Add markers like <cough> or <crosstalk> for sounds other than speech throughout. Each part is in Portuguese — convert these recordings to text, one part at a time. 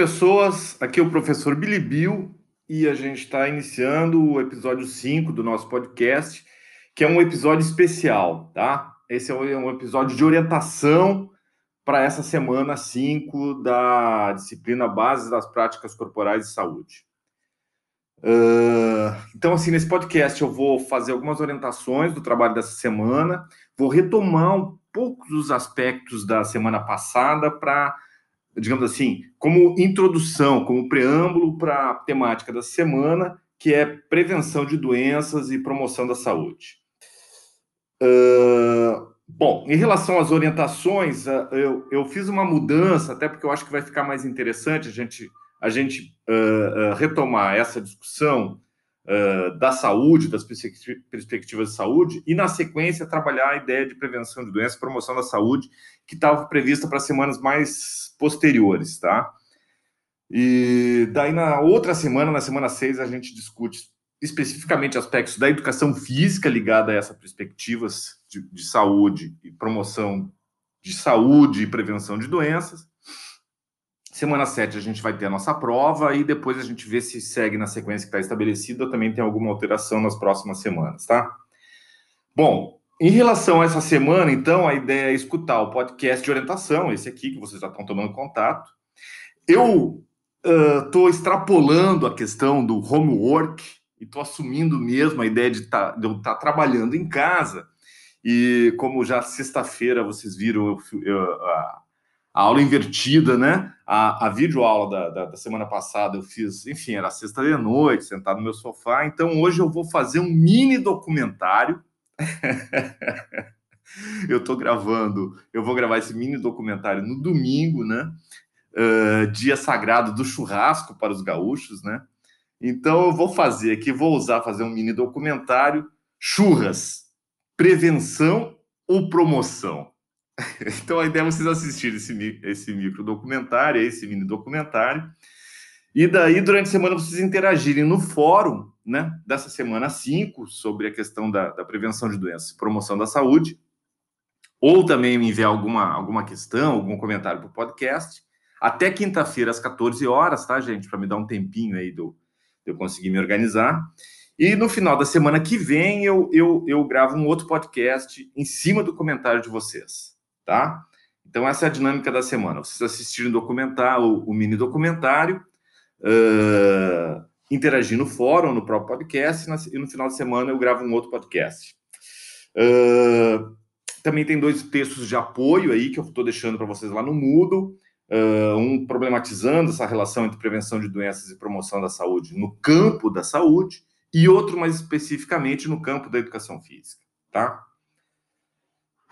Pessoas. Aqui é o professor Billy Bill e a gente está iniciando o episódio 5 do nosso podcast, que é um episódio especial, tá? Esse é um episódio de orientação para essa semana 5 da disciplina Bases das Práticas Corporais de Saúde. Uh, então, assim, nesse podcast eu vou fazer algumas orientações do trabalho dessa semana, vou retomar um pouco dos aspectos da semana passada para digamos assim, como introdução, como preâmbulo para a temática da semana, que é prevenção de doenças e promoção da saúde. Uh, bom, em relação às orientações, uh, eu, eu fiz uma mudança, até porque eu acho que vai ficar mais interessante a gente, a gente uh, retomar essa discussão da saúde, das perspectivas de saúde, e na sequência trabalhar a ideia de prevenção de doenças, promoção da saúde, que estava prevista para semanas mais posteriores, tá? E daí na outra semana, na semana 6, a gente discute especificamente aspectos da educação física ligada a essas perspectivas de, de saúde e promoção de saúde e prevenção de doenças. Semana 7 a gente vai ter a nossa prova e depois a gente vê se segue na sequência que está estabelecida também tem alguma alteração nas próximas semanas, tá? Bom, em relação a essa semana, então, a ideia é escutar o podcast de orientação, esse aqui que vocês já estão tomando contato. Eu estou uh, extrapolando a questão do homework e estou assumindo mesmo a ideia de, tá, de eu estar tá trabalhando em casa. E como já sexta-feira vocês viram eu, eu, a, a, aula invertida, né? A, a videoaula da, da, da semana passada eu fiz, enfim, era sexta de noite, sentado no meu sofá. Então hoje eu vou fazer um mini documentário <laughs> eu tô gravando, eu vou gravar esse mini documentário no domingo, né? Uh, dia sagrado do churrasco para os gaúchos, né? Então eu vou fazer aqui, vou usar fazer um mini documentário churras, prevenção ou promoção. <laughs> Então a ideia é vocês assistirem esse, esse micro documentário, esse mini documentário, e daí durante a semana vocês interagirem no fórum né, dessa semana 5 sobre a questão da, da, prevenção de doenças e promoção da saúde, ou também me enviar alguma, alguma questão, algum comentário para o podcast, até quinta-feira às 14 horas, tá, gente? Para me dar um tempinho aí do, de eu conseguir me organizar. E no final da semana que vem eu, eu, eu gravo um outro podcast em cima do comentário de vocês, tá? Então, essa é a dinâmica da semana. Vocês assistirem documentário, o mini documentário. Uh, interagir no fórum, no próprio podcast, e no final de semana eu gravo um outro podcast. Uh, também tem dois textos de apoio aí que eu estou deixando para vocês lá no Moodle. Uh, um problematizando essa relação entre prevenção de doenças e promoção da saúde no campo da saúde, e outro mais especificamente no campo da educação física, tá?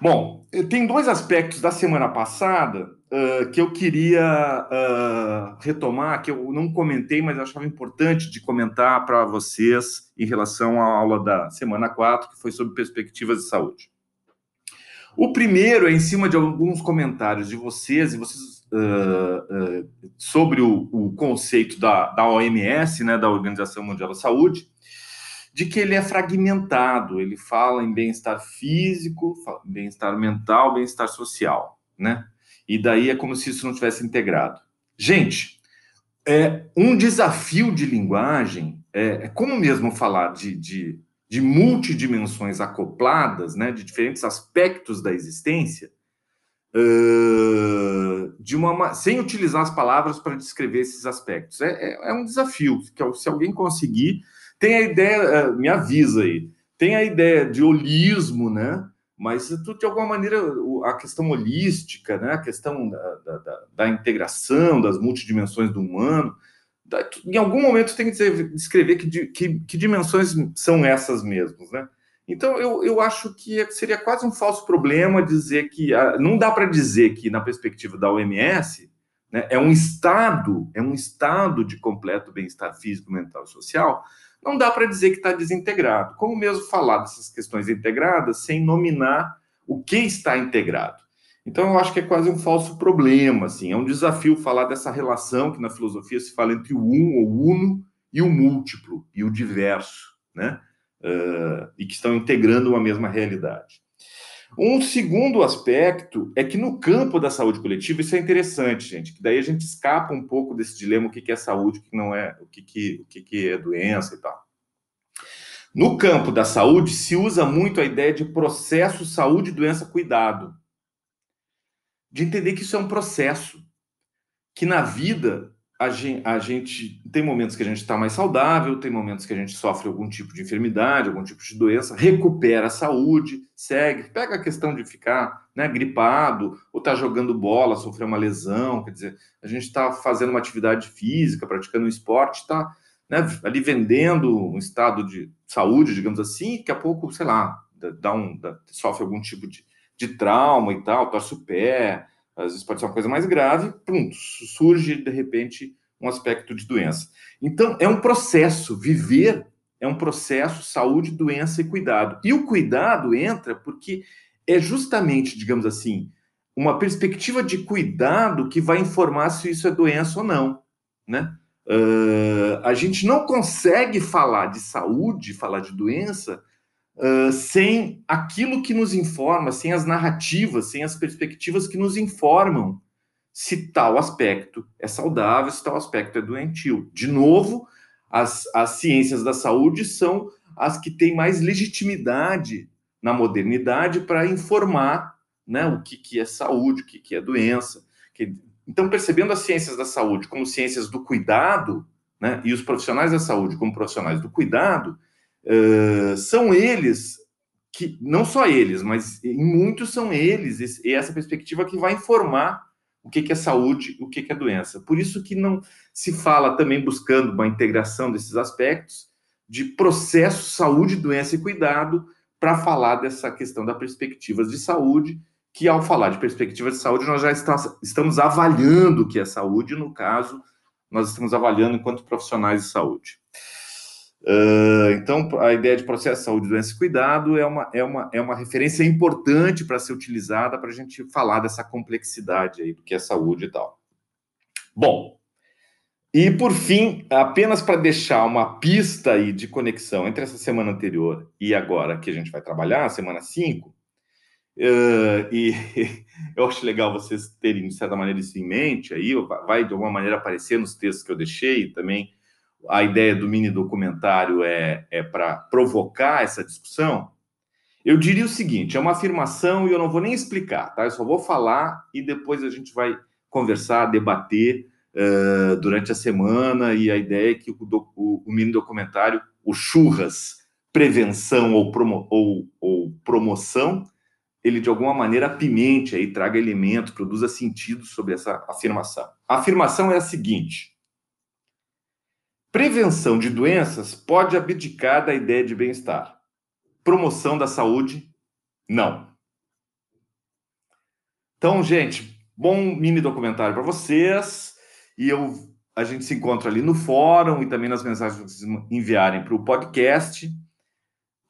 Bom, tem dois aspectos da semana passada uh, que eu queria uh, retomar, que eu não comentei, mas achava importante de comentar para vocês em relação à aula da semana 4, que foi sobre perspectivas de saúde. O primeiro é em cima de alguns comentários de vocês, e vocês uh, sobre o, o, conceito da, da OMS, né, da Organização Mundial da Saúde, de que ele é fragmentado, ele fala em bem-estar físico, bem-estar mental, bem-estar social, né? e daí é como se isso não tivesse integrado. Gente, é um desafio de linguagem, é, é como mesmo falar de, de, de, multidimensões acopladas, né, de diferentes aspectos da existência, uh, de uma, sem utilizar as palavras para descrever esses aspectos. É, é, é, um desafio, que se alguém conseguir, tem a ideia, uh, me avisa aí, tem a ideia de holismo, né? mas de alguma maneira a questão holística, né, a questão da, da, da integração das multidimensões do humano, em algum momento tem que descrever que, que, que, dimensões são essas mesmas, né? Então eu, eu acho que seria quase um falso problema dizer que não dá para dizer que na perspectiva da OMS né, é um estado, é um estado de completo bem-estar físico, mental e social, não dá para dizer que está desintegrado. Como mesmo falar dessas questões integradas sem nominar o que está integrado? Então, eu acho que é quase um falso problema, assim, é um desafio falar dessa relação que na filosofia se fala entre o um, ou uno, e o múltiplo, e o diverso, né? Uh, e que estão integrando uma mesma realidade. Um segundo aspecto é que no campo da saúde coletiva, isso é interessante, gente, que daí a gente escapa um pouco desse dilema, o que é saúde, o que não é, o que, que, o que é doença e tal. No campo da saúde, se usa muito a ideia de processo saúde, doença, cuidado. De entender que isso é um processo, que na vida a gente, a gente, tem momentos que a gente está mais saudável, tem momentos que a gente sofre algum tipo de enfermidade, algum tipo de doença, recupera a saúde, segue, pega a questão de ficar né, gripado, ou está jogando bola, sofreu uma lesão, quer dizer, a gente está fazendo uma atividade física, praticando um esporte, está né, ali vendendo um estado de saúde, digamos assim, e daqui a pouco, sei lá, dá um, dá, sofre algum tipo de, de trauma e tal, torce o pé, às vezes pode ser uma coisa mais grave, pronto, surge de repente um aspecto de doença. Então, é um processo, viver é um processo, saúde, doença e cuidado. E o cuidado entra porque é justamente, digamos assim, uma perspectiva de cuidado que vai informar se isso é doença ou não, né? Uh, a gente não consegue falar de saúde, falar de doença, sem aquilo que nos informa, sem as narrativas, sem as perspectivas que nos informam se tal aspecto é saudável, se tal aspecto é doentio. De novo, as, as ciências da saúde são as que têm mais legitimidade na modernidade para informar né, o que, que é saúde, o que, que é doença. Que... Então, percebendo as ciências da saúde como ciências do cuidado, né, e os profissionais da saúde como profissionais do cuidado, uh, são eles que, não só eles, mas em muitos são eles, e essa perspectiva que vai informar o que, é saúde, o que, é doença. Por isso que não se fala também buscando uma integração desses aspectos de processo, saúde, doença e cuidado para falar dessa questão da perspectivas de saúde, que ao falar de perspectivas de saúde, nós já está, estamos avaliando o que é saúde, no caso, nós estamos avaliando enquanto profissionais de saúde. Uh, então, a ideia de processo de saúde, doença e cuidado é uma, é uma, é uma referência importante para ser utilizada para a gente falar dessa complexidade aí do que é saúde e tal. Bom, e por fim, apenas para deixar uma pista aí de conexão entre essa semana anterior e agora que a gente vai trabalhar, semana 5, uh, e <laughs> eu acho legal vocês terem, de certa maneira, isso em mente aí, vai de alguma maneira aparecer nos textos que eu deixei também a ideia do mini documentário é, é para provocar essa discussão, eu diria o seguinte: é uma afirmação e eu não vou nem explicar, tá? Eu só vou falar e depois a gente vai conversar, debater uh, durante a semana. E a ideia é que o, o, o mini documentário, o Churras, prevenção ou, promo, ou, ou promoção, ele de alguma maneira apimente aí, traga elementos, produza sentido sobre essa afirmação. A afirmação é a seguinte Prevenção de doenças pode abdicar da ideia de bem-estar. Promoção da saúde, não. Então, gente, bom mini documentário para vocês. E eu, a gente se encontra ali no fórum e também nas mensagens que vocês enviarem para o podcast.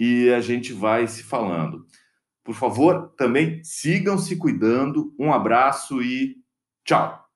E a gente vai se falando. Por favor, também sigam se cuidando. Um abraço e tchau.